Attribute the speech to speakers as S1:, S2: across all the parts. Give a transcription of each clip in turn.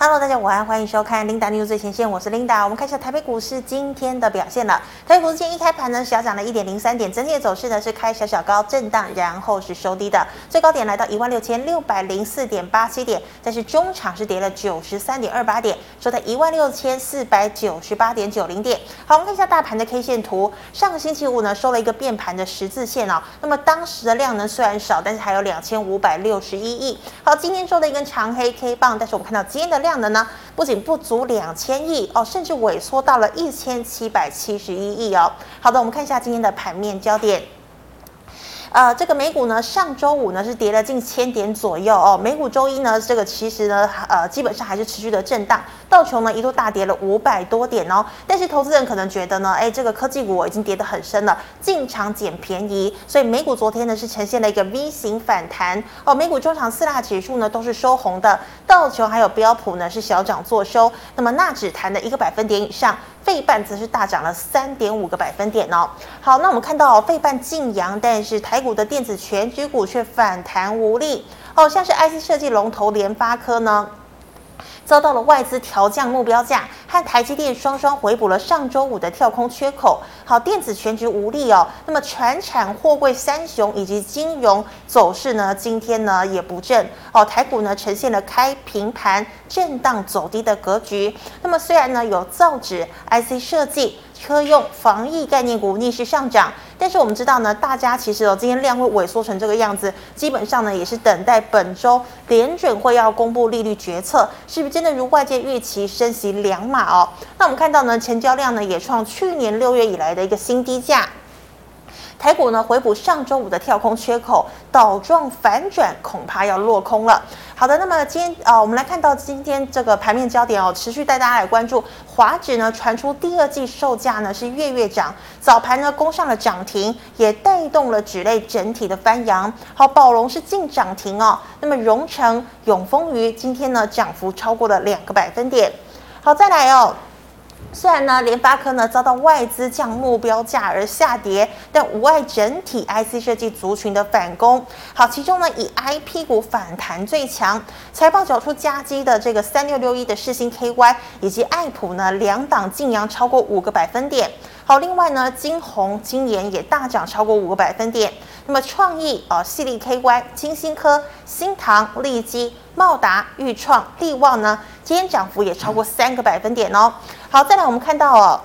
S1: Hello，大家午安，欢迎收看 Linda News 最前线，我是 Linda。我们看一下台北股市今天的表现了。台北股市今天一开盘呢，小涨了一点零三点，整体的走势呢是开小小高震荡，然后是收低的，最高点来到一万六千六百零四点八七点，但是中场是跌了九十三点二八点，收在一万六千四百九十八点九零点。好，我们看一下大盘的 K 线图，上个星期五呢收了一个变盘的十字线哦，那么当时的量呢虽然少，但是还有两千五百六十一亿。好，今天收了一根长黑 K 棒，但是我们看到今天的量。这样的呢，不仅不足两千亿哦，甚至萎缩到了一千七百七十一亿哦。好的，我们看一下今天的盘面焦点。呃，这个美股呢，上周五呢是跌了近千点左右哦。美股周一呢，这个其实呢，呃，基本上还是持续的震荡。道琼呢一度大跌了五百多点哦。但是投资人可能觉得呢，哎，这个科技股已经跌得很深了，进场捡便宜。所以美股昨天呢是呈现了一个 V 型反弹哦。美股中场四大指数呢都是收红的，道琼还有标普呢是小涨作收。那么纳指弹的一个百分点以上。费半则是大涨了三点五个百分点哦。好，那我们看到费半劲扬，但是台股的电子全局股却反弹无力哦。像是 IC 设计龙头联发科呢，遭到了外资调降目标价，和台积电双双回补了上周五的跳空缺口。好，电子全局无力哦。那么全产、货柜三雄以及金融走势呢，今天呢也不振哦。台股呢呈现了开平盘、震荡走低的格局。那么虽然呢有造纸、IC 设计。车用防疫概念股逆势上涨，但是我们知道呢，大家其实哦，今天量会萎缩成这个样子，基本上呢也是等待本周联准会要公布利率决策，是不是真的如外界预期升息两码哦？那我们看到呢，成交量呢也创去年六月以来的一个新低价。台股呢回补上周五的跳空缺口，倒状反转，恐怕要落空了。好的，那么今天啊、我们来看到今天这个盘面焦点哦，持续带大家来关注华指呢传出第二季售价呢是月月涨，早盘呢攻上了涨停，也带动了纸类整体的翻扬。好，宝龙是进涨停哦，那么荣成、永丰余今天呢涨幅超过了两个百分点。好，再来哦。虽然呢，联发科呢遭到外资降目标价而下跌，但无碍整体 IC 设计族群的反攻。好，其中呢以 IP 股反弹最强，财报缴出佳绩的这个三六六一的世芯 KY 以及爱普呢两档净扬超过五个百分点。好，另外呢金红金研也大涨超过五个百分点。那么创意啊，细力 KY、晶心科、新唐、利基、茂达、裕创、利旺呢，今天涨幅也超过三个百分点哦。好，再来我们看到哦，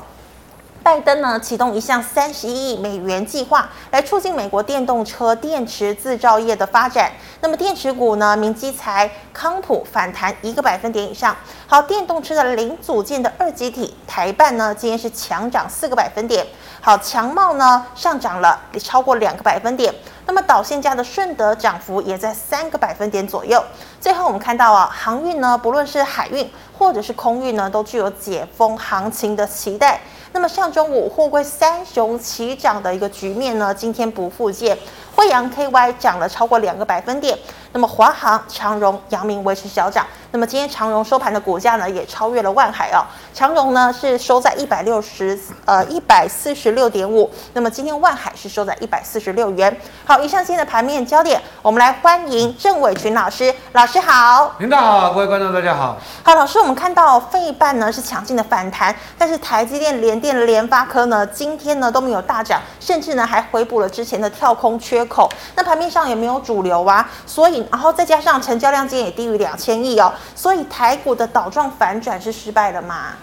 S1: 拜登呢启动一项三十一亿美元计划，来促进美国电动车电池制造业的发展。那么电池股呢，明基材、康普反弹一个百分点以上。好，电动车的零组件的二极体台半呢，今天是强涨四个百分点。好，强茂呢上涨了超过两个百分点。那么导线价的顺德涨幅也在三个百分点左右。最后我们看到啊，航运呢，不论是海运或者是空运呢，都具有解封行情的期待。那么上周五货柜三雄齐涨的一个局面呢，今天不复见。惠阳 KY 涨了超过两个百分点。那么华航、长荣、阳明维持小涨。那么今天长荣收盘的股价呢，也超越了万海哦。长荣呢是收在一百六十呃一百四十六点五。那么今天万海是收在一百四十六元。好，以上今天的盘面焦点，我们来欢迎郑伟群老师。老师好，
S2: 领导好，各位观众大家好。
S1: 好，老师，我们看到费半呢是强劲的反弹，但是台积电、联电、联发科呢今天呢都没有大涨，甚至呢还回补了之前的跳空缺口。那盘面上也没有主流啊，所以。然后再加上成交量今天也低于两千亿哦，所以台股的倒状反转是失败了吗？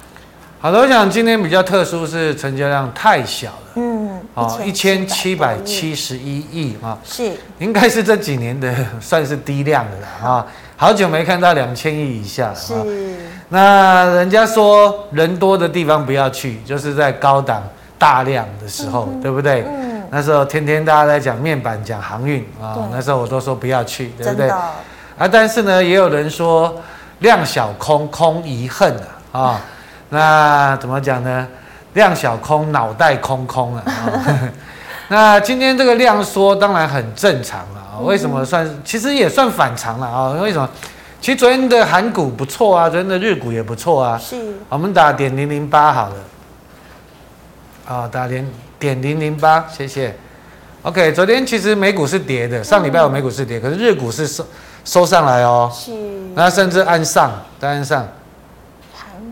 S2: 好的，我想今天比较特殊是成交量太小了，嗯，哦，一千七百七十一亿啊，是，应该是这几年的算是低量的了啊，好。久没看到两千亿以下了，是。那人家说人多的地方不要去，就是在高档大量的时候，嗯、对不对？嗯。那时候天天大家在讲面板、讲航运啊，那时候我都说不要去，对不对？啊，但是呢，也有人说量小空，空遗恨啊，啊，那怎么讲呢？量小空，脑袋空空啊。那今天这个量缩当然很正常了啊，为什么算？其实也算反常了啊？为什么？其实昨天的韩股不错啊，昨天的日股也不错啊。是。我们打点零零八好了。啊，打点。点零零八，谢谢。OK，昨天其实美股是跌的，上礼拜我美股是跌，可是日股是收收上来哦。是。那甚至按上，再按上，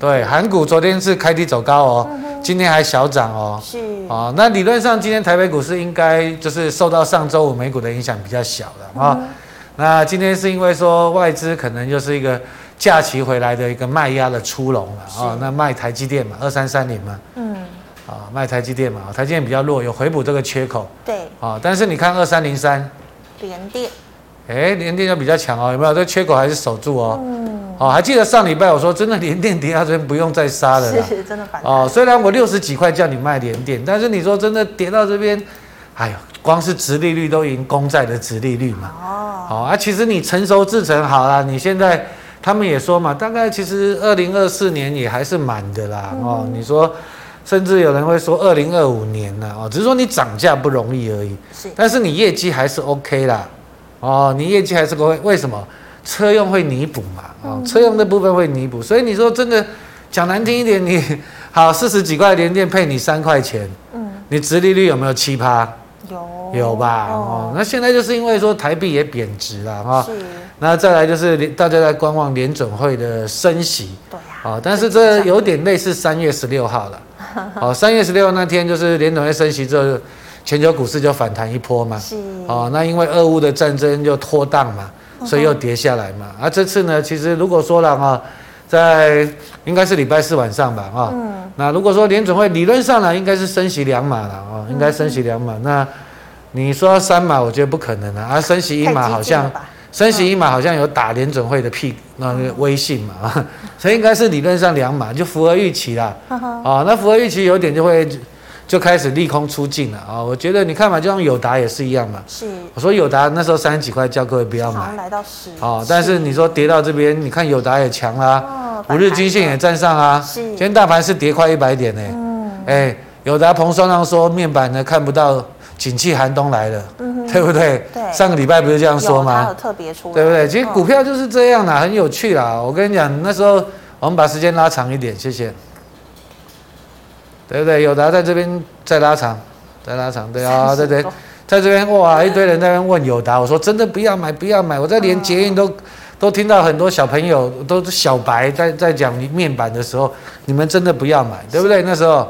S2: 对，韩股昨天是开低走高哦，嗯、今天还小涨哦。是啊，那理论上今天台北股市应该就是受到上周五美股的影响比较小的啊。嗯、那今天是因为说外资可能就是一个假期回来的一个卖压的出笼了啊。那卖台积电嘛，二三三零嘛。嗯。啊，卖台积电嘛，台积电比较弱，有回补这个缺口。对。啊，但是你看二三零三。
S1: 联电。
S2: 哎，联电就比较强哦，有没有？这个缺口还是守住哦。嗯。哦，还记得上礼拜我说，真的联电跌到这边不用再杀了。
S1: 是，真的反。
S2: 哦，虽然我六十几块叫你卖联电，但是你说真的跌到这边，哎呦，光是殖利率都赢公债的殖利率嘛。哦。好啊，其实你成熟制成好了，你现在他们也说嘛，大概其实二零二四年也还是满的啦。嗯、哦，你说。甚至有人会说二零二五年呢，哦，只是说你涨价不容易而已。是，但是你业绩还是 OK 啦，哦，你业绩还是 OK，为什么？车用会弥补嘛，哦，车用的部分会弥补，所以你说真的讲难听一点，你 好四十几块联电配你三块钱，嗯，你殖利率有没有七趴？有，有吧？哦，那现在就是因为说台币也贬值了哈，是，那再来就是大家在观望联准会的升息，对呀，啊，但是这有点类似三月十六号了。哦，三月十六那天就是联准会升息之后，全球股市就反弹一波嘛。是。哦，那因为俄乌的战争就拖档嘛，所以又跌下来嘛。而、啊、这次呢，其实如果说了哈，在应该是礼拜四晚上吧，啊。嗯。那如果说联准会理论上呢，应该是升息两码了啊，应该升息两码。那你说三码，我觉得不可能啊。啊升息一码好像。升息一码好像有打联准会的屁那个威信嘛啊，所以应该是理论上两码就符合预期啦。啊，那符合预期有点就会就开始利空出尽了啊。我觉得你看嘛，就像友达也是一样嘛。是。我说友达那时候三十几块，叫各位不要买。来到十。啊，但是你说跌到这边，你看友达也强啦，五日均线也站上啊。是。今天大盘是跌快一百点呢。嗯。哎，友达彭双浪说面板呢看不到。景气寒冬来了，对不对？对，上个礼拜不是这样说吗？特别出来，对不对？其实股票就是这样啦，很有趣啦。我跟你讲，那时候我们把时间拉长一点，谢谢。对不对？友达在这边再拉长，再拉长，对啊，对对，在这边哇，一堆人在那边问友达，我说真的不要买，不要买。我在连捷运都都听到很多小朋友都是小白在在讲面板的时候，你们真的不要买，对不对？那时候。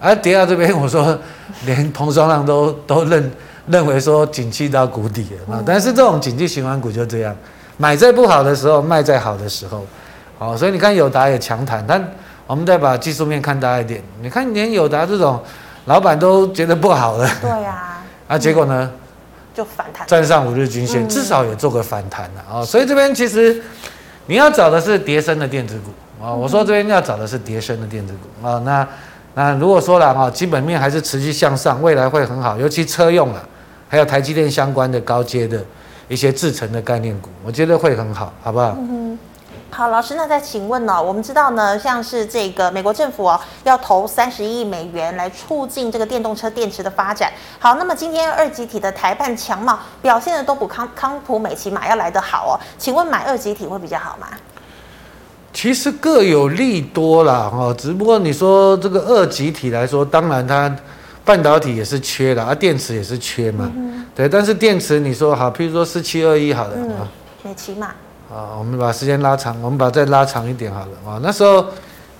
S2: 啊，跌到这边，我说连彭双浪都都认认为说景气到谷底了。但是这种景气循环股就这样，买在不好的时候，卖在好的时候。好，所以你看友达也强弹，但我们再把技术面看大一点，你看连友达这种老板都觉得不好了。对呀。啊，结果呢？就反弹。站上五日均线，至少也做个反弹了啊。所以这边其实你要找的是跌升的电子股啊。我说这边要找的是跌升的电子股啊。那。那如果说了啊，基本面还是持续向上，未来会很好，尤其车用了，还有台积电相关的高阶的一些制成的概念股，我觉得会很好，好不好？嗯，
S1: 好，老师，那再请问呢？我们知道呢，像是这个美国政府哦，要投三十亿美元来促进这个电动车电池的发展。好，那么今天二级体的台办强茂表现的都比康康普美奇马要来得好哦，请问买二级体会比较好吗？
S2: 其实各有利多啦，哈，只不过你说这个二级体来说，当然它半导体也是缺的，啊，电池也是缺嘛，嗯、对。但是电池你说好，譬如说四七二一好了，啊、嗯，
S1: 美琪玛，
S2: 啊，我们把时间拉长，我们把再拉长一点好了，啊，那时候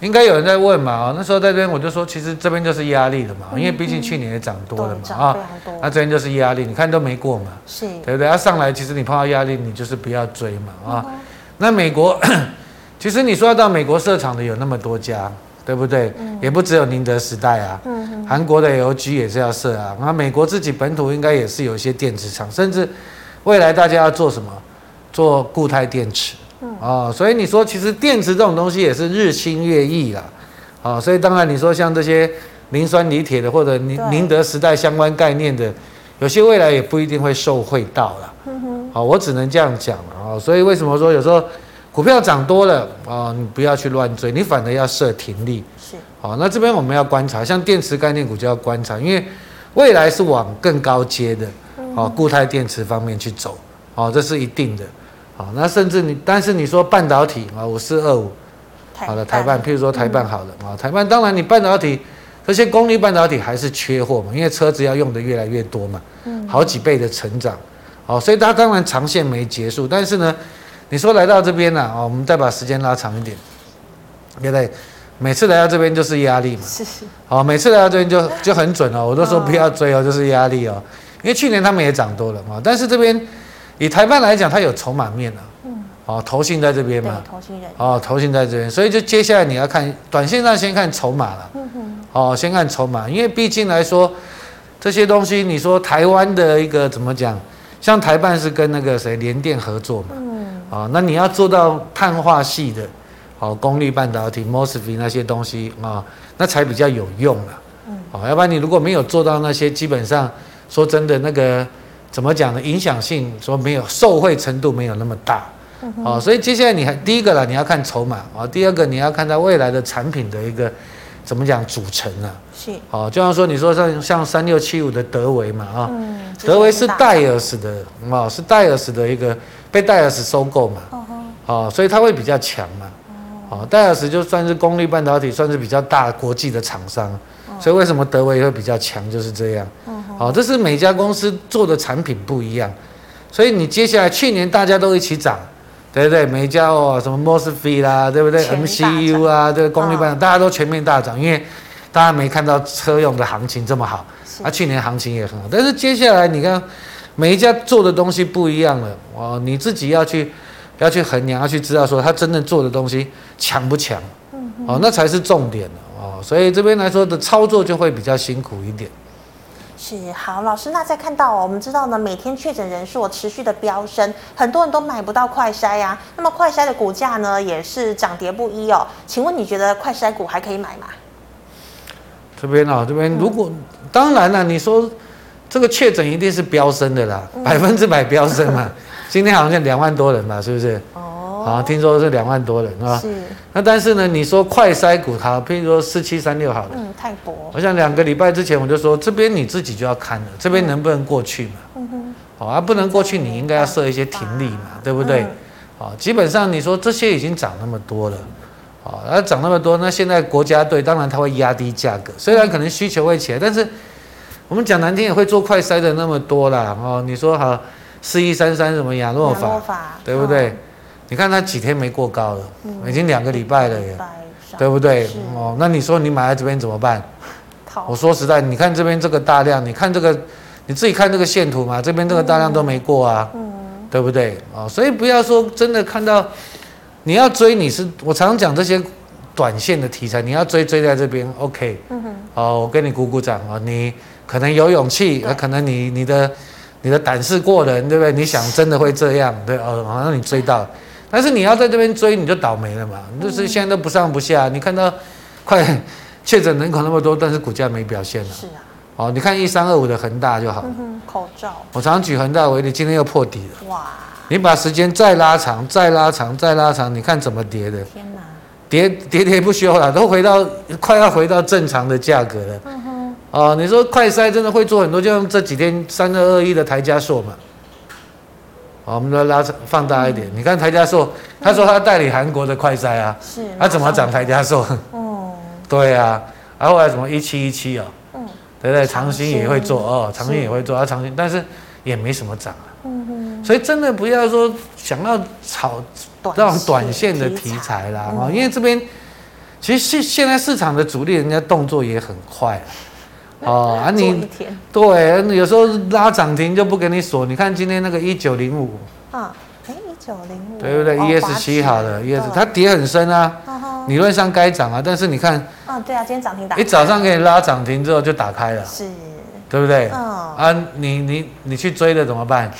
S2: 应该有人在问嘛，啊，那时候在这边我就说，其实这边就是压力了嘛，因为毕竟去年也涨多了嘛，啊，那这边就是压力，你看都没过嘛，是，对不对？它上来其实你碰到压力，你就是不要追嘛，啊，那美国。其实你说要到美国设厂的有那么多家，对不对？嗯、也不只有宁德时代啊，嗯、哼韩国的 LG 也是要设啊。那美国自己本土应该也是有一些电子厂，甚至未来大家要做什么？做固态电池。嗯、哦，所以你说其实电池这种东西也是日新月异啦。啊、哦，所以当然你说像这些磷酸锂铁的或者宁宁德时代相关概念的，有些未来也不一定会受惠到了。嗯哼。好、哦，我只能这样讲了啊、哦。所以为什么说有时候？股票涨多了啊，你不要去乱追，你反而要设停利。是，好，那这边我们要观察，像电池概念股就要观察，因为未来是往更高阶的，哦，固态电池方面去走，哦，这是一定的。好，那甚至你，但是你说半导体啊，五四二五，好的，台半，譬如说台半好了啊，台半当然你半导体这些功率半导体还是缺货嘛，因为车子要用的越来越多嘛，嗯，好几倍的成长，好，所以它当然长线没结束，但是呢。你说来到这边呢啊，我们再把时间拉长一点。对不对？每次来到这边就是压力嘛，
S1: 是是。
S2: 好，每次来到这边就就很准哦，我都说不要追哦，就是压力哦。因为去年他们也涨多了嘛，但是这边以台半来讲，它有筹码面啊，嗯，哦，投信在这边嘛，
S1: 投信人，
S2: 哦，投信在这边，所以就接下来你要看短线上先看筹码了，嗯哼，哦，先看筹码，因为毕竟来说这些东西，你说台湾的一个怎么讲，像台半是跟那个谁联电合作嘛，嗯，哦，那你要做到碳化系的。哦，功率半导体、MOSFET 那些东西啊、哦，那才比较有用了。嗯，哦，要不然你如果没有做到那些，基本上说真的，那个怎么讲呢？影响性说没有，受惠程度没有那么大。哦，所以接下来你还第一个啦，你要看筹码啊、哦；第二个你要看它未来的产品的一个怎么讲组成啊。是。哦，就像说你说像像三六七五的德维嘛啊，哦嗯、德维是戴尔斯的哦，是戴尔斯的一个被戴尔斯收购嘛。哦，哦，所以它会比较强嘛。哦，戴尔斯就算是功率半导体，算是比较大国际的厂商，所以为什么德维会比较强，就是这样。好，这是每家公司做的产品不一样，所以你接下来去年大家都一起涨，对不对？每家哦，什么 MOSFET 啦，对不对？MCU 啊，这个功率半导体大家都全面大涨，因为大家没看到车用的行情这么好，啊，去年行情也很好，但是接下来你看每一家做的东西不一样了，哦，你自己要去。要去衡量，要去知道说他真正做的东西强不强，嗯哼，哦，那才是重点哦。所以这边来说的操作就会比较辛苦一点。
S1: 是，好，老师，那再看到我们知道呢，每天确诊人数持续的飙升，很多人都买不到快筛呀、啊。那么快筛的股价呢，也是涨跌不一哦。请问你觉得快筛股还可以买吗？
S2: 这边啊、哦，这边如果、嗯、当然了，你说这个确诊一定是飙升的啦，百分之百飙升嘛。今天好像两万多人吧，是不是？哦，好，听说是两万多人啊。是。那但是呢，你说快筛股，好譬如说四七三六好了。嗯，泰博。我想两个礼拜之前我就说，这边你自己就要看了，这边能不能过去嘛？嗯哼。好啊，不能过去，你应该要设一些停利嘛，对不对？好，基本上你说这些已经涨那么多了，啊，那涨那么多，那现在国家队当然它会压低价格，虽然可能需求会起来，但是我们讲难听也会做快筛的那么多啦。哦，你说好。四一三三什么亚诺法，法对不对？哦、你看它几天没过高了，嗯、已经两个礼拜了耶，对不对？哦，那你说你买在这边怎么办？我说实在，你看这边这个大量，你看这个，你自己看这个线图嘛，这边这个大量都没过啊，嗯、对不对？哦，所以不要说真的看到，你要追你是，我常常讲这些短线的题材，你要追追在这边，OK，嗯哼，哦，我跟你鼓鼓掌啊，你可能有勇气，对可能你你的。你的胆识过人，对不对？你想真的会这样，对哦，好像你追到，但是你要在这边追，你就倒霉了嘛。就是现在都不上不下，你看到快确诊人口那么多，但是股价没表现了。是啊。哦，你看一三二五的恒大就好。口罩。我常举恒大为例，今天又破底了。哇。你把时间再拉长，再拉长，再拉长，你看怎么跌的？天哪！跌跌跌不休了，都回到快要回到正常的价格了。嗯哼哦，你说快筛真的会做很多，就像这几天三二二一的台加硕嘛。好，我们来拉放大一点，你看台加硕，他说他代理韩国的快筛啊，是，他怎么涨台加硕？哦，对啊，然后还有什么一七一七啊？嗯，对不对？长兴也会做哦，长兴也会做，啊长兴，但是也没什么涨啊。嗯哼，所以真的不要说想要炒这种短线的题材啦，哦，因为这边其实现现在市场的主力人家动作也很快啊。哦啊你，你对，有时候拉涨停就不给你锁。你看今天那个一九零五啊，哎一九零五，对不对？E S 七好了，ES 它跌很深啊，理论上该涨啊，但是你看，嗯，对啊，今天涨停打，一早上给你拉涨停之后就打开了，是，对不对？嗯啊，你你你去追了怎么办？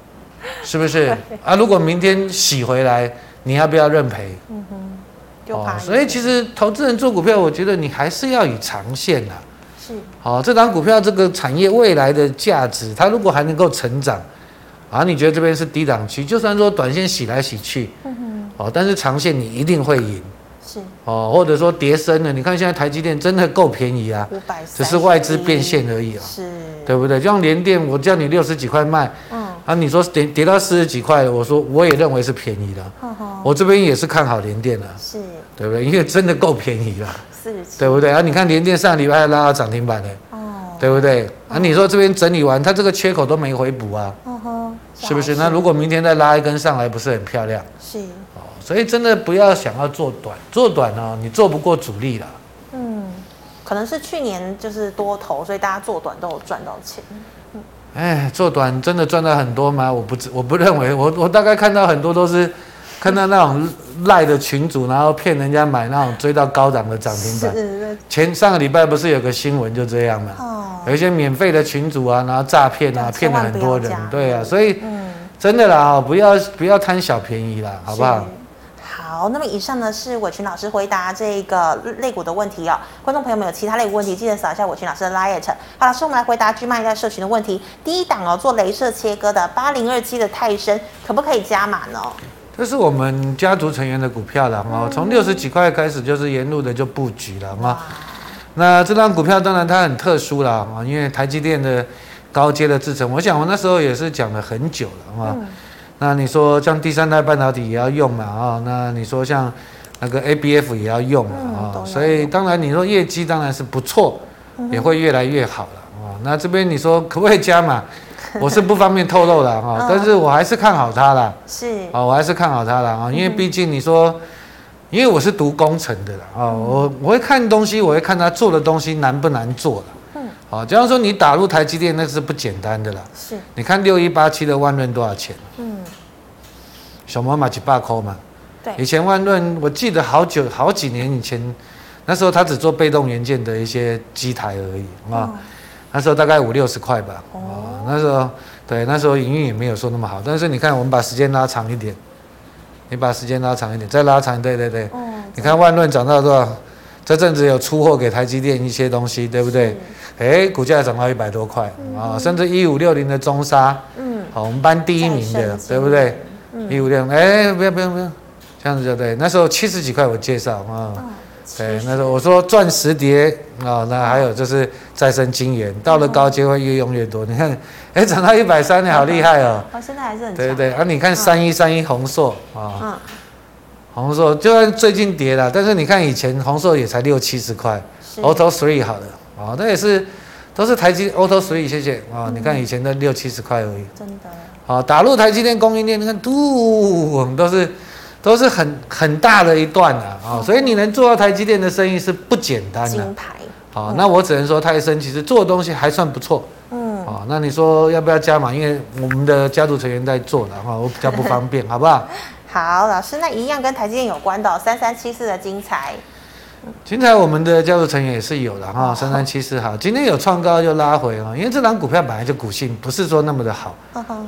S2: 是不是啊？如果明天洗回来，你要不要认赔？嗯哼，哦，所以其实投资人做股票，我觉得你还是要以长线啊。是，好，这档股票这个产业未来的价值，它如果还能够成长，啊，你觉得这边是低档区，就算说短线洗来洗去，嗯哼，哦，但是长线你一定会赢，是，哦，或者说跌升了，你看现在台积电真的够便宜啊，五百，只是外资变现而已啊，是，对不对？就像联电，我叫你六十几块卖，嗯，啊，你说跌跌到四十几块，我说我也认为是便宜的，嗯哼，我这边也是看好联电的，是，对不对？因为真的够便宜了。对不对啊？你看连电上礼拜拉到涨停板的，哦，对不对啊？你说这边整理完，它这个缺口都没回补啊，是不是？那如果明天再拉一根上来，不是很漂亮？是，哦，所以真的不要想要做短，做短呢，你做不过主力了。
S1: 嗯，可能是去年就是多头，所以大家做短都有赚到钱。
S2: 哎，做短真的赚到很多吗？我不知，我不认为。我我大概看到很多都是看到那种赖的群主，然后骗人家买那种追到高档的涨停板。前上个礼拜不是有个新闻就这样嘛？哦，有一些免费的群主啊，然后诈骗啊，骗了很多人。对啊，所以嗯真的啦，不要不要贪小便宜啦，好不好？
S1: 好，那么以上呢是伟群老师回答这个肋骨的问题哦。观众朋友们有其他肋骨问题，记得扫一下伟群老师的 LINE。好，老师，我们来回答 G 麦在社群的问题。第一档哦，做镭射切割的八零二七的泰森，可不可以加码呢？
S2: 这是我们家族成员的股票了哦，从六十几块开始就是沿路的就布局了啊。那这张股票当然它很特殊了啊，因为台积电的高阶的制程，我想我那时候也是讲了很久了啊。那你说像第三代半导体也要用嘛啊？那你说像那个 ABF 也要用嘛啊？所以当然你说业绩当然是不错，也会越来越好了啊。那这边你说可不可以加码？我是不方便透露的哈，但是我还是看好它啦。是啊，我还是看好它啦啊，因为毕竟你说，因为我是读工程的啦啊，我我会看东西，我会看他做的东西难不难做了。嗯，好，假如说你打入台积电，那是不简单的啦。是，你看六一八七的万润多少钱？嗯。小摩买几百块嘛？对，以前万润，我记得好久好几年以前，那时候他只做被动元件的一些机台而已啊。哦、那时候大概五六十块吧。哦，哦，那时候对，那时候营运也没有说那么好。但是你看，我们把时间拉长一点，你把时间拉长一点，再拉长，对对对。哦、你看万润涨到多少？这阵子有出货给台积电一些东西，对不对？哎，股价涨到一百多块啊、甚至一五六零的中沙，嗯，好，我们班第一名的，对不对？一五六，哎，不要不要不要，这样子就对。那时候七十几块我介绍啊，对，那时候我说钻石碟啊，那还有就是再生晶圆，到了高阶会越用越多。你看，哎，涨到一百三，你好厉害哦。
S1: 哦，现在还是很。
S2: 对对对，啊，你看三一三一红硕啊，红硕就算最近跌了，但是你看以前红硕也才六七十块，Auto Three 好的啊，那也是都是台积 Auto Three，谢谢啊，你看以前的六七十块而已，真的。啊，打入台积电供应链，你看，嘟，我们都是都是很很大的一段的啊，所以你能做到台积电的生意是不简单的。金牌。好，那我只能说泰森其实做的东西还算不错。嗯。哦，那你说要不要加码？因为我们的家族成员在做的话，我比较不方便，好不好？
S1: 好，老师，那一样跟台积电有关的三三七四的精彩。
S2: 精彩，我们的家族成员也是有的哈，三三七四好，今天有创高就拉回啊，因为这档股票本来就股性不是说那么的好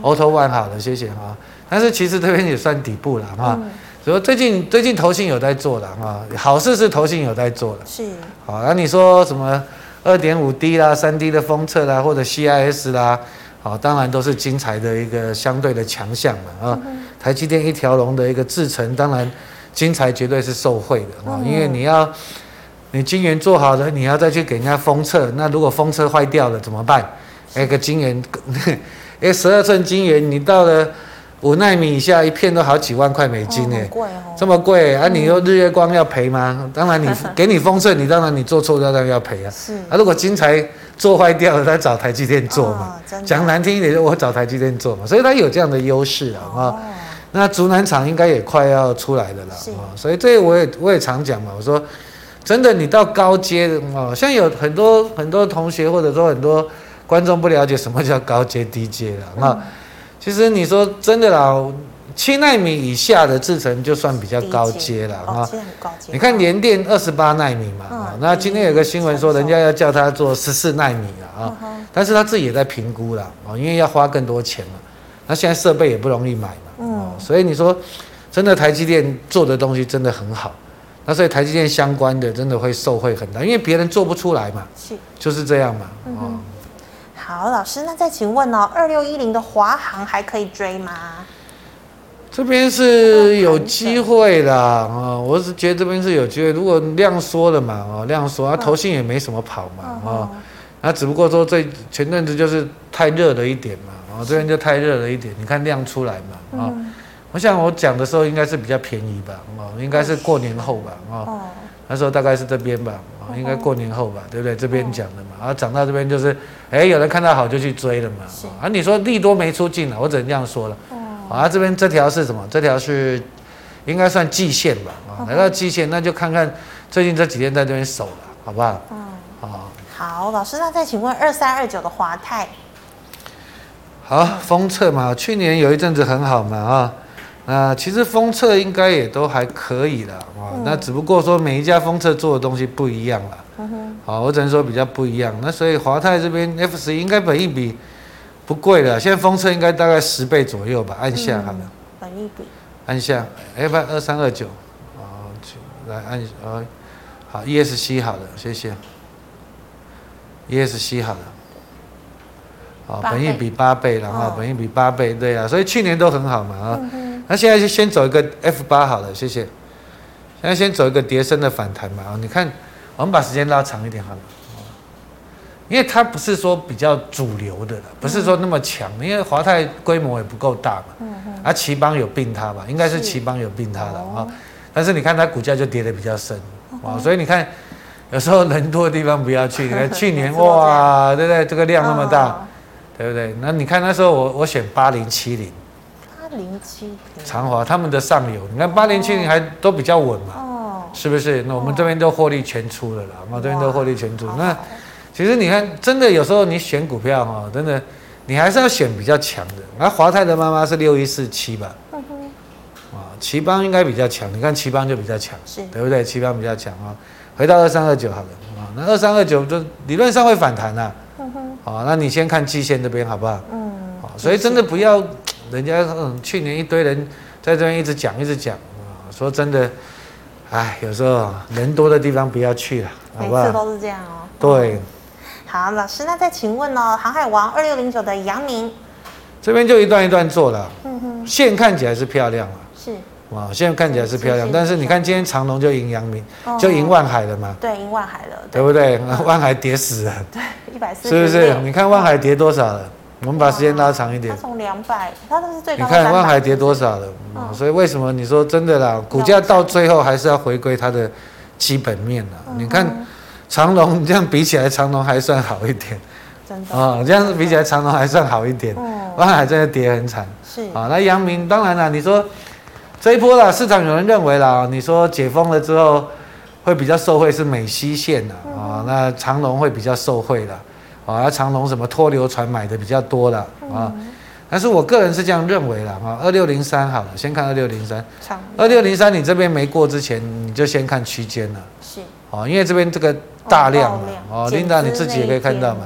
S2: ，Auto One 好的，谢谢哈，但是其实这边也算底部了哈，所以最近最近投信有在做的哈，好事是投信有在做的，是，好，那你说什么二点五 D 啦、三 D 的封测啦，或者 CIS 啦，好，当然都是精彩的一个相对的强项了啊，台积电一条龙的一个制程，当然。精彩绝对是受惠的啊，因为你要你晶圆做好了，你要再去给人家封测，那如果封测坏掉了怎么办？哎，个晶圆，哎，十二寸晶圆，你到了五纳米以下一片都好几万块美金哎，贵哦，这么贵啊！你又日月光要赔吗？当然你 给你丰盛，你当然你做错掉当然要赔啊。是。啊，如果金材做坏掉了，他找台积电做嘛，讲难听一点，我找台积电做嘛，所以他有这样的优势啊。那竹南厂应该也快要出来的了啊，所以这我也我也常讲嘛，我说真的，你到高阶的啊，像有很多很多同学或者说很多观众不了解什么叫高阶低阶的啊，其实你说真的啦，七纳米以下的制程就算比较高阶了啊，你看联电二十八纳米嘛啊，那今天有个新闻说人家要叫他做十四纳米了啊，但是他自己也在评估了啊，因为要花更多钱嘛，那现在设备也不容易买。嘛，哦，所以你说，真的台积电做的东西真的很好，那所以台积电相关的真的会受惠很大，因为别人做不出来嘛，是，就是这样嘛。嗯哼，
S1: 好，老师，那再请问哦，二六一零的华航还可以追吗？
S2: 这边是有机会的啊，我是觉得这边是有机会，如果量缩了嘛，哦，量缩，啊，投信也没什么跑嘛，哦，那只不过说这前阵子就是太热了一点嘛。哦，这边就太热了一点，你看量出来嘛，啊、嗯，我想我讲的时候应该是比较便宜吧，哦，应该是过年后吧，哦，那时候大概是这边吧，啊，应该过年后吧，对不对？这边讲的嘛，然后涨到这边就是，哎，有人看到好就去追了嘛，啊，你说利多没出尽了，我只能这样说了，啊，这边这条是什么？这条是应该算季线吧，啊，来到季线，那就看看最近这几天在这边守了，好不好？嗯，
S1: 好。好，老师，那再请问二三二九的华泰。
S2: 好，封测嘛，去年有一阵子很好嘛，啊，那其实封测应该也都还可以了，啊，那只不过说每一家封测做的东西不一样了。嗯。好，我只能说比较不一样。那所以华泰这边 F 十一应该本益比不贵了，现在封测应该大概十倍左右吧，按下好了。
S1: 本益比。按
S2: 下，F 二三二九，啊，来按，啊，好，ESC 好的，谢谢。ESC 好的，好，本益比八倍，然后本益比八倍，对啊，所以去年都很好嘛，啊，那现在就先走一个 F 八好了，谢谢。现在先走一个跌升的反弹嘛，啊，你看，我们把时间拉长一点好了，因为它不是说比较主流的了，不是说那么强，因为华泰规模也不够大嘛，嗯嗯，啊，奇邦有并它吧，应该是奇邦有并它的啊，但是你看它股价就跌得比较深，啊，所以你看。有时候人多的地方不要去。你看去年 哇，对不对？这个量那么大，哦、对不对？那你看那时候我我选八零七零，
S1: 八零七零，
S2: 长华他们的上游，你看八零七零还都比较稳嘛，哦，是不是？那我们这边都获利全出了啦，我们这边都获利全出。那其实你看，真的有时候你选股票哈，真的你还是要选比较强的。那华泰的妈妈是六一四七吧？嗯哼，啊，奇邦应该比较强，你看奇邦就比较强，是对不对？奇邦比较强啊。回到二三二九好了啊，那二三二九就理论上会反弹啊。嗯哼。好，那你先看季线这边好不好？嗯。好，所以真的不要，人家嗯，去年一堆人在这边一直讲一直讲啊，说真的，哎，有时候人多的地方不要去了，好不好？
S1: 每次都是这样哦。
S2: 对。
S1: 好，老师，那再请问哦，航海王二六零九的阳明，
S2: 这边就一段一段做了。嗯哼。线看起来是漂亮了。是。哇，现在看起来是漂亮，但是你看今天长隆就赢阳明，就赢万海了嘛？
S1: 对，赢万海了，
S2: 对不对？万海跌死了，
S1: 对，一百四，
S2: 是不是？你看万海跌多少了？我们把时间拉长一点，
S1: 它从两百，它都是最高。
S2: 你看万海跌多少了？所以为什么你说真的啦？股价到最后还是要回归它的基本面了。你看长隆这样比起来，长隆还算好一点，真的啊，这样子比起来，长隆还算好一点。万海真的跌很惨，是啊。那阳明当然了，你说。这一波啦，市场有人认为啦，你说解封了之后会比较受惠是美西线的啊，那长隆会比较受惠的啊，长荣什么拖流船买的比较多了啊，但是我个人是这样认为的啊，二六零三好了，先看二六零三，二六零三你这边没过之前，你就先看区间了，是啊，因为这边这个大量嘛，哦，Linda 你自己也可以看到嘛，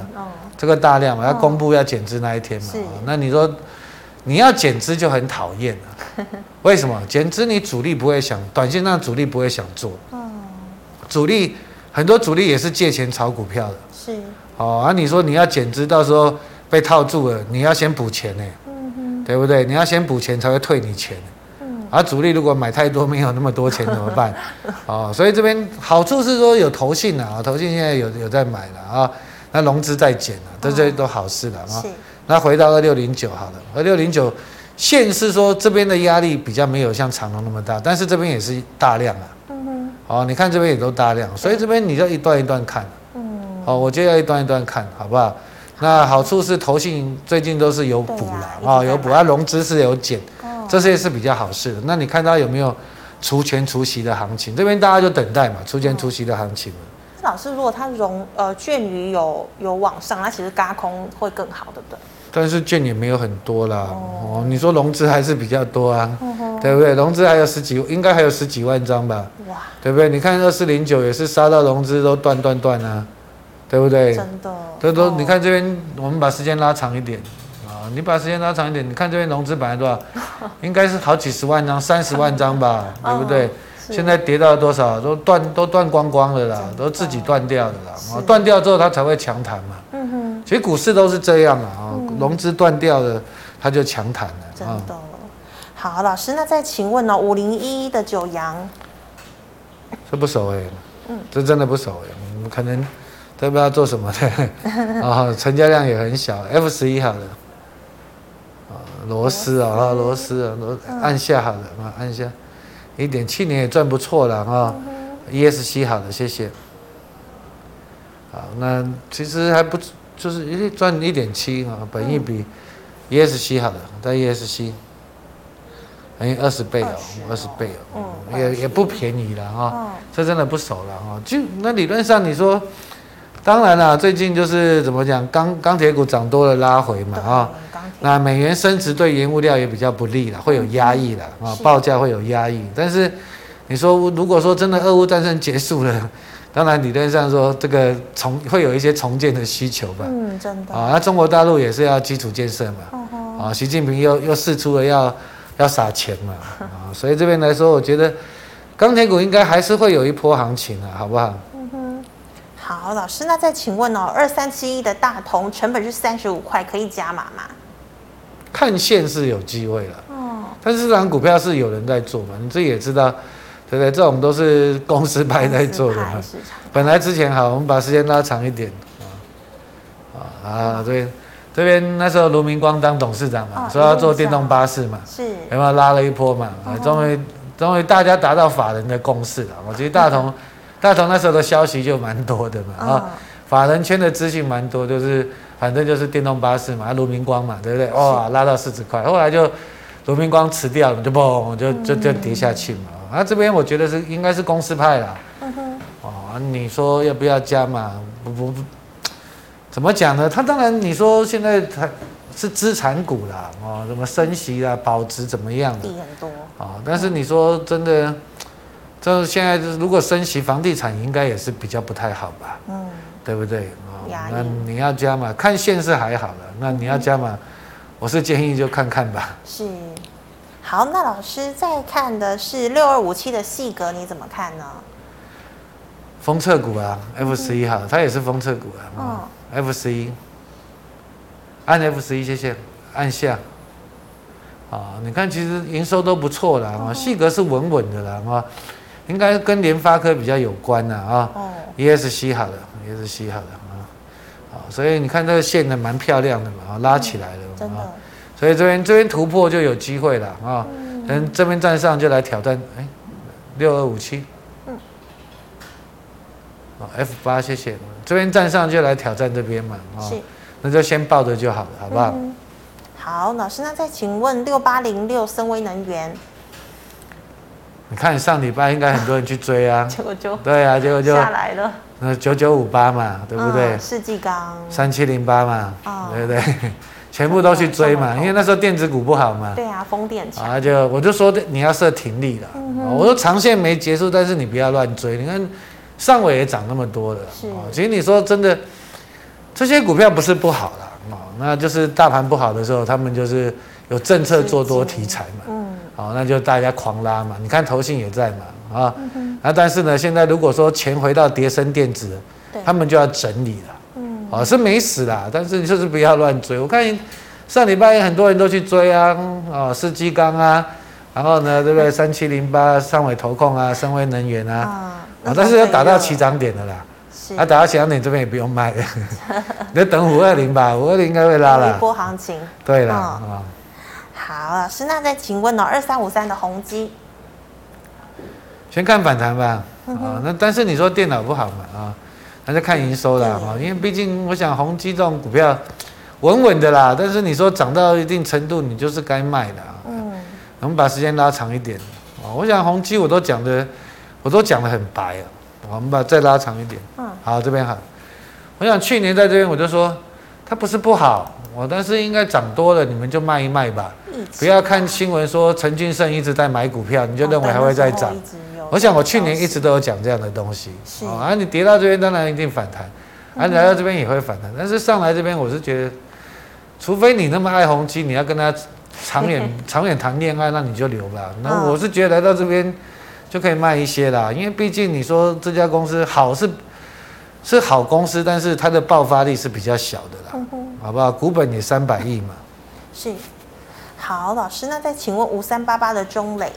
S2: 这个大量嘛，要公布要减资那一天嘛，那你说。你要减资就很讨厌了，为什么？减资你主力不会想，短线上主力不会想做。主力很多主力也是借钱炒股票的。是。哦，啊，你说你要减资，到时候被套住了，你要先补钱呢。对不对？你要先补钱才会退你钱。嗯。而主力如果买太多，没有那么多钱怎么办？哦，所以这边好处是说有投信啊，投信现在有有在买了啊，那融资在减啊，这些都好事了啊。那回到二六零九好了，二六零九线是说这边的压力比较没有像长隆那么大，但是这边也是大量啊。嗯哼。哦，你看这边也都大量，所以这边你就一段一段看。嗯。好，我就要一段一段看，好不好？那好处是投信最近都是有补了啊，有补，啊融资是有减，这些是比较好事的。那你看到有没有除权除息的行情？这边大家就等待嘛，除权除息的行情。
S1: 老师，如果它融呃券余有有往上，那其实嘎空会更好，对不对？
S2: 但是券也没有很多啦，哦，你说融资还是比较多啊，对不对？融资还有十几，应该还有十几万张吧，哇，对不对？你看二四零九也是杀到融资都断断断啊，对不对？真的，都都，你看这边，我们把时间拉长一点啊，你把时间拉长一点，你看这边融资本来多少？应该是好几十万张，三十万张吧，对不对？现在跌到多少？都断都断光光了啦，都自己断掉的啦，断掉之后它才会强弹嘛。嗯哼，其实股市都是这样啊。融资断掉了，它就强弹了。真的。
S1: 好，老师，那再请问呢？五零一一的九阳，
S2: 这不熟哎。嗯，这真的不熟哎。我们可能都不知道做什么的。啊，成交量也很小。F 十一好了。啊，螺丝啊，螺丝啊，螺按下好了啊，按下。一点七年也赚不错了啊。ESC 好了，谢谢。好，那其实还不。就是一赚一点七啊，本益比，ESC 好了，但 ESC，等于二十倍哦，二十倍哦，嗯，也也不便宜了哈，嗯，这真的不熟了哈。就那理论上你说，当然啦，最近就是怎么讲，钢钢铁股涨多了拉回嘛啊，那美元升值对原物料也比较不利了，会有压抑了啊，报价会有压抑。但是你说如果说真的俄乌战争结束了，当然理论上说这个重会有一些重建的需求吧，
S1: 嗯，真的
S2: 啊，那中国大陆也是要基础建设嘛，啊，习近平又又试出了要。要撒钱嘛 啊，所以这边来说，我觉得钢铁股应该还是会有一波行情啊，好不好？
S1: 好，老师，那再请问哦，二三七一的大同成本是三十五块，可以加码吗？
S2: 看线是有机会了，哦，但是这档股票是有人在做嘛，你自己也知道，对不对？这种都是公司派在做的嘛。本来之前好，我们把时间拉长一点啊啊啊，对。这边那时候卢明光当董事长嘛，说要做电动巴士嘛，是，有没有拉了一波嘛？终于终于大家达到法人的共识了。我觉得大同大同那时候的消息就蛮多的嘛，啊，法人圈的资讯蛮多，就是反正就是电动巴士嘛，卢明光嘛，对不对？哇，拉到四十块，后来就卢明光辞掉了，就嘣就就就跌下去嘛。啊，这边我觉得是应该是公司派啦。嗯哼，哦，你说要不要加嘛？不不不。怎么讲呢？他当然，你说现在他是资产股啦，哦，什么升息啦、保值怎么样的？
S1: 低很多
S2: 啊。但是你说真的，这现在如果升息，房地产应该也是比较不太好吧？嗯，对不对？哦，那你要加嘛，看现是还好了。那你要加嘛，我是建议就看看吧。
S1: 是。好，那老师再看的是六二五七的细格，你怎么看呢？
S2: 封测股啊，F 十一号，它也是封测股啊。嗯。F 十一按 F 十一谢谢，按下，啊，你看其实营收都不错了啊，细格是稳稳的了啊，应该跟联发科比较有关的啊，E S C 好的，E S C 好的啊，好，所以你看这个线呢蛮漂亮的嘛，啊，拉起来了啊，所以这边这边突破就有机会了啊，等这边站上就来挑战，哎，六二五七。F 八，谢谢。这边站上就来挑战这边嘛，啊，是，那就先抱着就好了，好不好？
S1: 嗯、好，老师，那再请问六八零六森威能源，
S2: 你看上礼拜应该很多人去追啊，
S1: 结果就
S2: 对啊，结果就
S1: 下来了。
S2: 那九九五八嘛，对不对？
S1: 世纪钢
S2: 三七零八嘛，哦、对不对？全部都去追嘛，因为那时候电子股不好嘛。
S1: 对啊，风电强。
S2: 啊，就我就说你要设停利了，嗯、我说长线没结束，但是你不要乱追，你看。上尾也涨那么多了，是其实你说真的，这些股票不是不好的，那就是大盘不好的时候，他们就是有政策做多题材嘛，嗯，好，那就大家狂拉嘛。你看投信也在嘛，啊，那但是呢，现在如果说钱回到叠升电子，他们就要整理了，嗯，啊，是没死啦，但是就是不要乱追。我看上礼拜很多人都去追啊，啊，世纪钢啊，然后呢，对不对？三七零八上尾投控啊，森威能源啊。啊，但是要打到起涨点的啦，啊，打到起涨点这边也不用卖，你等五二零吧，五二零应该会拉了。
S1: 一波行情。
S2: 对了啊。
S1: 嗯、好，老师，那再请问哦，二三五三的宏基，
S2: 先看反弹吧。啊，那但是你说电脑不好嘛啊，那就看营收啦啊，因为毕竟我想宏基这种股票稳稳的啦，但是你说涨到一定程度，你就是该卖的。嗯。我们把时间拉长一点啊，我想宏基我都讲的。我都讲的很白啊，我们把再拉长一点。嗯，好，这边好。我想去年在这边我就说，它不是不好，我但是应该涨多了，你们就卖一卖吧，不要看新闻说陈俊胜一直在买股票，你就认为还会再涨。我想我去年一直都有讲这样的东西。是啊，你跌到这边当然一定反弹，啊，来到这边也会反弹，但是上来这边我是觉得，除非你那么爱宏基，你要跟他长远 长远谈恋爱，那你就留吧。那我是觉得来到这边。就可以卖一些啦，因为毕竟你说这家公司好是是好公司，但是它的爆发力是比较小的啦，嗯、好不好？股本也三百亿嘛。
S1: 是，好，老师，那再请问五三八八的中磊。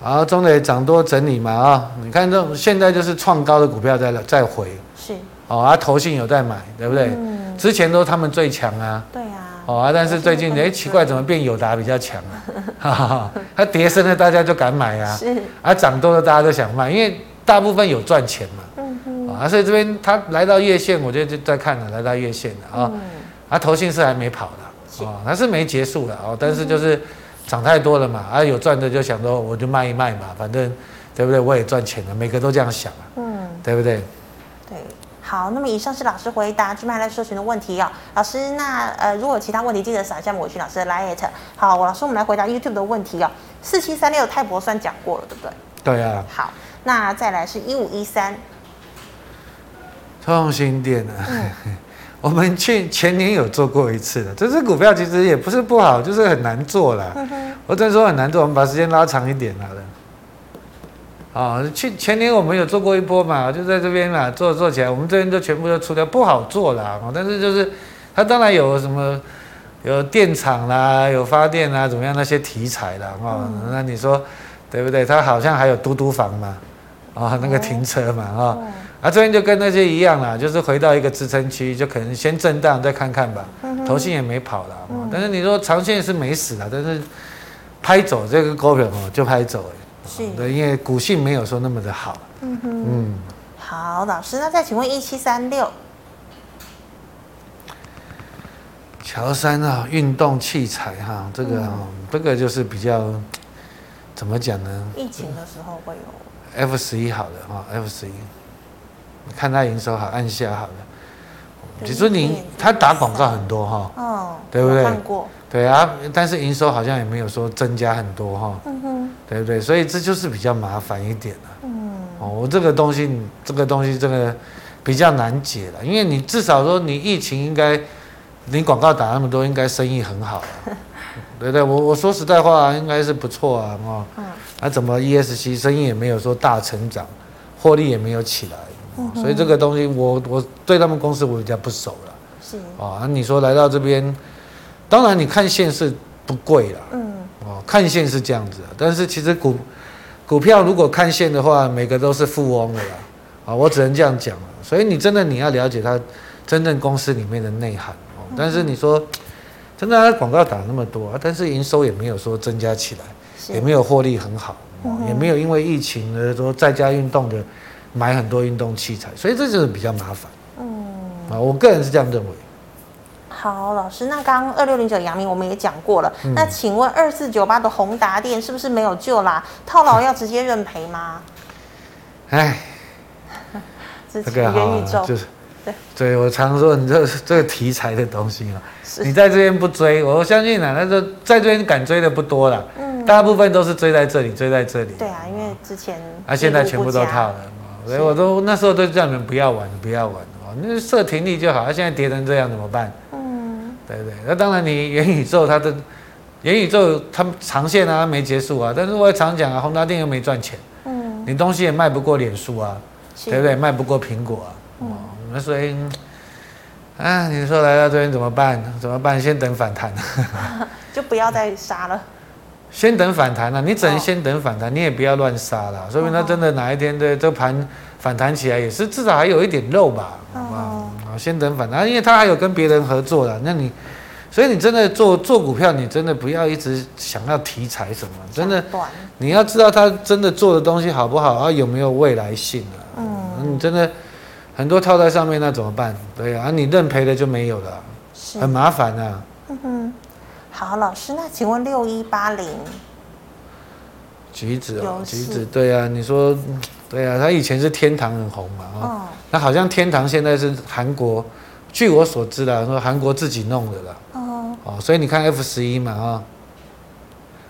S2: 好，中磊涨多整理嘛啊，你看这种现在就是创高的股票在在回。是。哦，啊，投信有在买，对不对？嗯。之前都他们最强啊。对啊。哦啊，但是最近 哎，奇怪，怎么变友达比较强啊？哈 哈它跌深了，大家就敢买啊。是。啊，涨多了，大家都想卖，因为大部分有赚钱嘛。啊，所以这边它来到月线，我就就在看了，来到月线了啊。嗯。啊，投信是还没跑的，啊，它是没结束的哦，但是就是涨太多了嘛，啊有赚的就想说我就卖一卖嘛，反正对不对？我也赚钱了，每个都这样想啊，嗯，对不对？
S1: 对，好，那么以上是老师回答居麦来社群的问题哦。老师，那呃如果有其他问题，记得扫一下我去老师的 LINE。好，我老师我们来回答 YouTube 的问题哦。四七三六泰博算讲过了，对不对？
S2: 对啊。
S1: 好，那再来是一五一三，
S2: 创新店啊。嗯 我们去前年有做过一次的，这只股票其实也不是不好，就是很难做了。我真说很难做，我们把时间拉长一点好了。啊，去前年我们有做过一波嘛，就在这边嘛，做做起来，我们这边就全部都出掉，不好做了。但是就是它当然有什么有电厂啦，有发电啦，怎么样那些题材啦。啊，那你说对不对？它好像还有嘟嘟房嘛，啊，那个停车嘛，啊。啊，这边就跟那些一样啦，就是回到一个支撑区，就可能先震荡再看看吧。投信也没跑了，嗯、但是你说长线是没死啦，但是拍走这个股票哦，就拍走是，对，因为股性没有说那么的好。嗯哼，嗯，
S1: 好，老师，那再请问一七三六，
S2: 乔山啊，运动器材哈，这个、嗯、这个就是比较怎么讲呢？
S1: 疫情的时候会有
S2: F 十一好的哈，F 十一。看他营收好，按下好了。其实你他打广告很多哈，哦，对不对？看过。对啊，但是营收好像也没有说增加很多哈，嗯哼，对不对？所以这就是比较麻烦一点了。嗯。哦，我这个东西，这个东西真的比较难解了，因为你至少说你疫情应该，你广告打那么多，应该生意很好了，对不对？我我说实在话，应该是不错啊，哦，嗯。那怎么 ESC 生意也没有说大成长，获利也没有起来？所以这个东西我，我我对他们公司我比较不熟了。是啊，你说来到这边，当然你看线是不贵了。嗯。哦，看线是这样子，但是其实股股票如果看线的话，每个都是富翁的啦。啊，我只能这样讲了。所以你真的你要了解它真正公司里面的内涵。哦，但是你说真的，它广告打那么多，但是营收也没有说增加起来，也没有获利很好，也没有因为疫情而说在家运动的。买很多运动器材，所以这就是比较麻烦。嗯，啊，我个人是这样认为。
S1: 好，老师，那刚刚二六零九阳明我们也讲过了，嗯、那请问二四九八的宏达电是不是没有救啦？套牢要直接认赔吗？
S2: 哎，
S1: 这个元宇宙
S2: 就是对，对我常说你这这个题材的东西啊，你在这边不追，我相信啊，那就在这边敢追的不多了。嗯，大部分都是追在这里，追在这里。
S1: 对啊，因为之前
S2: 啊，现在全部都套了。所以我都那时候都叫你们不要玩，不要玩哦，那设停利就好。现在跌成这样怎么办？嗯，对对。那当然，你元宇宙它的元宇宙它长线啊没结束啊，但是我也常讲啊，宏达电又没赚钱，嗯，你东西也卖不过脸书啊，对不对？卖不过苹果啊，哦，那所以啊，你说来到这边怎么办？怎么办？先等反弹，
S1: 就不要再杀了。
S2: 先等反弹了，你只能先等反弹，你也不要乱杀了。说明他真的哪一天的这盘反弹起来，也是至少还有一点肉吧，好不好？先等反弹，因为他还有跟别人合作了。那你，所以你真的做做股票，你真的不要一直想要题材什么，真的，你要知道他真的做的东西好不好，啊有没有未来性啊？嗯，你真的很多套在上面，那怎么办？对啊，你认赔的就没有了，很麻烦啊。嗯哼。
S1: 好，老师，那请问六一八零
S2: 橘子哦，橘子，对啊，你说，对啊，它以前是天堂很红嘛，哦，那好像天堂现在是韩国，据我所知的，说韩国自己弄的啦，哦，哦，所以你看 F 十一嘛，啊，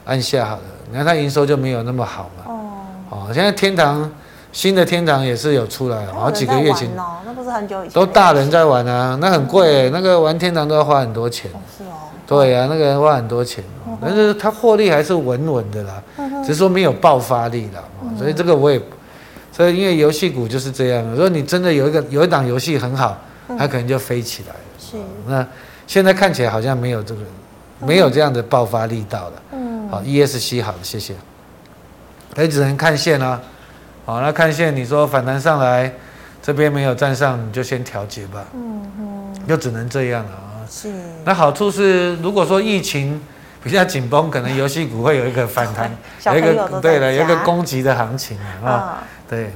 S2: 按下好了，你看它营收就没有那么好嘛，哦，哦，现在天堂新的天堂也是有出来，好几个月前，
S1: 哦，那不是很久以前，
S2: 都大人在玩啊，那很贵，那个玩天堂都要花很多钱，是哦。对、啊，那个人花很多钱，但是它获利还是稳稳的啦，只是说没有爆发力啦。所以这个我也，所以因为游戏股就是这样，如果你真的有一个有一档游戏很好，它可能就飞起来了。是，那现在看起来好像没有这个，没有这样的爆发力道了。嗯，好，ESC 好了，谢谢。哎，只能看线啊。好，那看线，你说反弹上来，这边没有站上，你就先调节吧。嗯哼，就只能这样了啊。是，那好处是，如果说疫情比较紧绷，可能游戏股会有一个反弹，有一个对了，有一个攻击的行情啊。哦、对，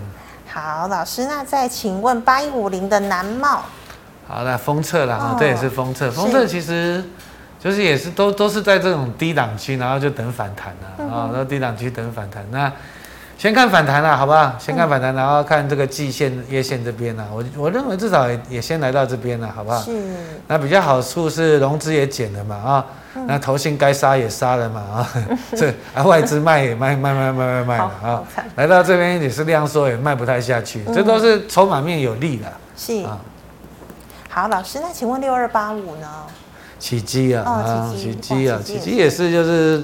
S1: 好，老师，那再请问八一五零的南茂，
S2: 好了，封测了啊，这也是封测，封测其实就是也是都都是在这种低档区，然后就等反弹了啊，然后、嗯、低档区等反弹。那先看反弹了，好不好？先看反弹，然后看这个季线、月线这边呢。我我认为至少也也先来到这边了，好不好？是。那比较好处是融资也减了嘛啊，那投信该杀也杀了嘛啊，这啊外资卖也卖卖卖卖卖卖了啊，来到这边也是量缩，也卖不太下去，这都是筹码面有利的。
S1: 是啊。好，老师，那请问六二八五呢？
S2: 起基啊，啊，起基啊，起基也是就是，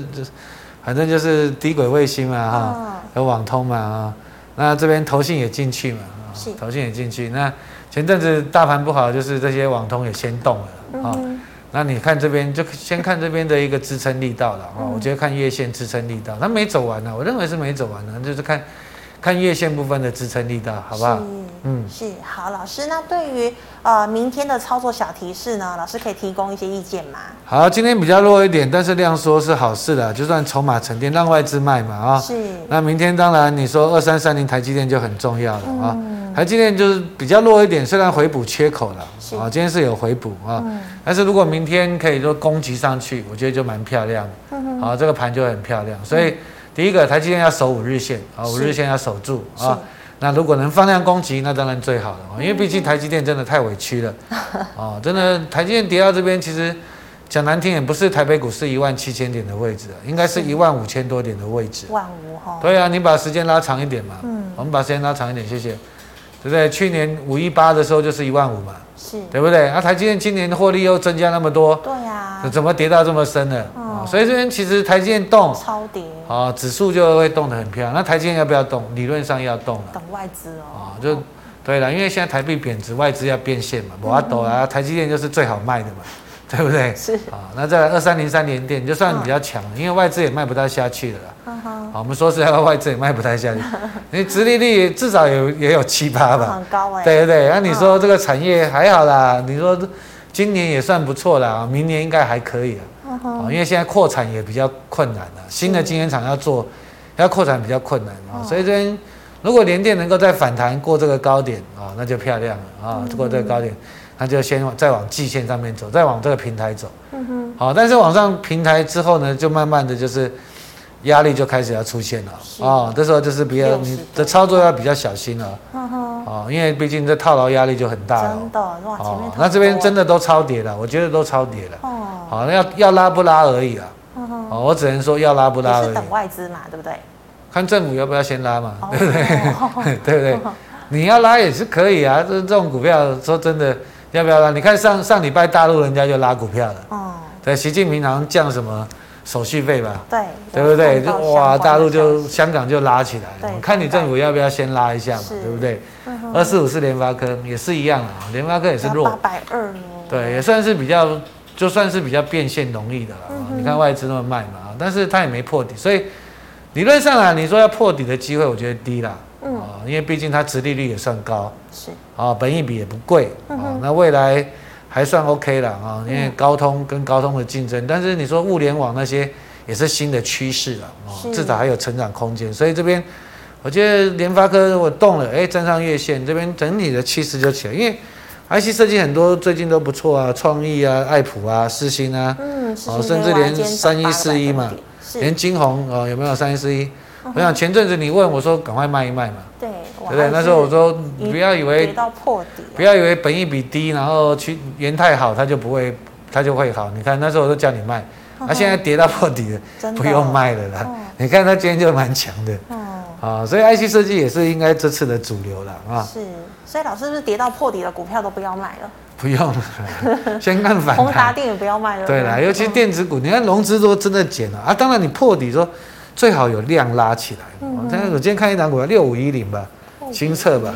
S2: 反正就是低轨卫星嘛哈，有网通嘛啊，那这边投信也进去嘛啊，投信也进去。那前阵子大盘不好，就是这些网通也先动了啊。那你看这边就先看这边的一个支撑力道了啊，我觉得看月线支撑力道，它没走完呢，我认为是没走完呢，就是看。看月线部分的支撑力道，好不好？
S1: 嗯，是好，老师。那对于呃明天的操作小提示呢，老师可以提供一些意见吗？
S2: 好，今天比较弱一点，但是量缩是好事的，就算筹码沉淀，让外资卖嘛啊。是。那明天当然你说二三三零台积电就很重要了啊。嗯、台积电就是比较弱一点，虽然回补缺口了啊，今天是有回补啊，嗯、但是如果明天可以说攻击上去，我觉得就蛮漂亮的。好，这个盘就很漂亮，所以。第一个，台积电要守五日线啊，五日线要守住啊。那如果能放量攻击，那当然最好了，因为毕竟台积电真的太委屈了啊，真的台积电跌到这边，其实讲难听也，不是台北股市一万七千点的位置，应该是一万五千多点的位置。万五哈。对啊，你把时间拉长一点嘛。嗯。我们把时间拉长一点，谢谢。对不对？去年五一八的时候就是一万五嘛。是。对不对？啊，台积电今年的获利又增加那么多。对呀。怎么跌到这么深呢？所以这边其实台积电动超跌，啊，指数就会动得很漂亮。那台积电要不要动？理论上要动了。
S1: 等外资哦。啊，
S2: 就对了，因为现在台币贬值，外资要变现嘛，我要抖啊。台积电就是最好卖的嘛，对不对？是啊。那再来二三零三联电就算比较强，因为外资也卖不太下去了啦。好，我们说实在话，外资也卖不太下去。你殖利率至少有也有七八吧？很高哎。对对对，那你说这个产业还好啦？你说今年也算不错了啊，明年应该还可以啊。因为现在扩产也比较困难了，新的晶圆厂要做，要扩产比较困难啊，所以这边如果联电能够再反弹过这个高点啊，那就漂亮了啊，过这个高点，那就先再往季线上面走，再往这个平台走，嗯哼，好，但是往上平台之后呢，就慢慢的就是。压力就开始要出现了。啊，这时候就是比较你的操作要比较小心了，啊，因为毕竟这套牢压力就很大了，真的哇，前面那这边真的都超跌了，我觉得都超跌了，哦，好，那要要拉不拉而已啊，哦，我只能说要拉不拉而已，
S1: 等外资嘛，对不对？
S2: 看政府要不要先拉嘛，对不对？对不对？你要拉也是可以啊，这这种股票说真的要不要拉？你看上上礼拜大陆人家就拉股票了，哦，对，习近平好像降什么？手续费吧，对，对不对？就哇，大陆就香港就拉起来了。看你政府要不要先拉一下嘛，对不对？二四五是联发科也是一样啊，联发科也是弱，八百二哦。对，也算是比较，就算是比较变现容易的了。你看外资那么卖嘛，但是它也没破底，所以理论上啊，你说要破底的机会，我觉得低啦。嗯，因为毕竟它殖利率也算高，是啊，本益比也不贵啊，那未来。还算 OK 了啊，因为高通跟高通的竞争，但是你说物联网那些也是新的趋势了啊，至少还有成长空间。所以这边我觉得联发科如果动了，哎，站上月线这边整体的气势就起来，因为 IC 设计很多最近都不错啊，创意啊、爱普啊、世芯啊，嗯，哦，甚至连三一四一嘛，连金宏哦，有没有三一四一？我想前阵子你问我说赶快卖一卖嘛，对。对不对？那时候我说，你不要以为不要以为本益比低，然后去元太好，它就不会，它就会好。你看那时候我都叫你卖，它现在跌到破底了，不用卖了啦。你看它今天就蛮强的，啊，所以 IC 设计也是应该这次的主流了啊。是，所以老师是不是跌到破底的股票都不要卖了？不用了，先看反弹。宏达电也不要卖了。对啦，尤其电子股，你看融资都真的减了啊。当然你破底说最好有量拉起来。我今天看一档股票六五一零吧。清澈吧，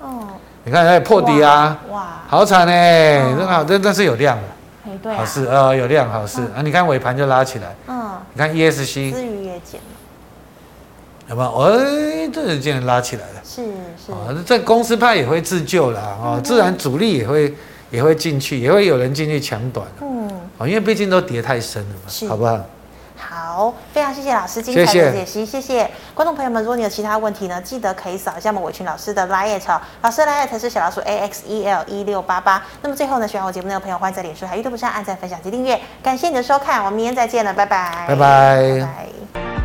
S2: 哦，你看，哎，破底啊，哇，好惨呢，真好，但但是有量的，对，好事，呃，有量，好事。啊，你看尾盘就拉起来，嗯，你看 ESC，也减了，有没有？哎，这人竟然拉起来了，是是，啊，这公司派也会自救了啊，自然主力也会也会进去，也会有人进去抢短，嗯，啊，因为毕竟都跌太深了嘛，好不好？好。
S1: 非常谢谢老师精彩的解析，谢谢，观众朋友们。如果你有其他问题呢，记得可以扫一下我们伟群老师的 liet，老师的 liet 是小老鼠 A X E L 一六八八。那么最后呢，喜欢我节目的朋友，欢迎在脸书还有 YouTube 上按赞、分享及订阅。感谢你的收看，我们明天再见了，拜拜，
S2: 拜拜。拜拜。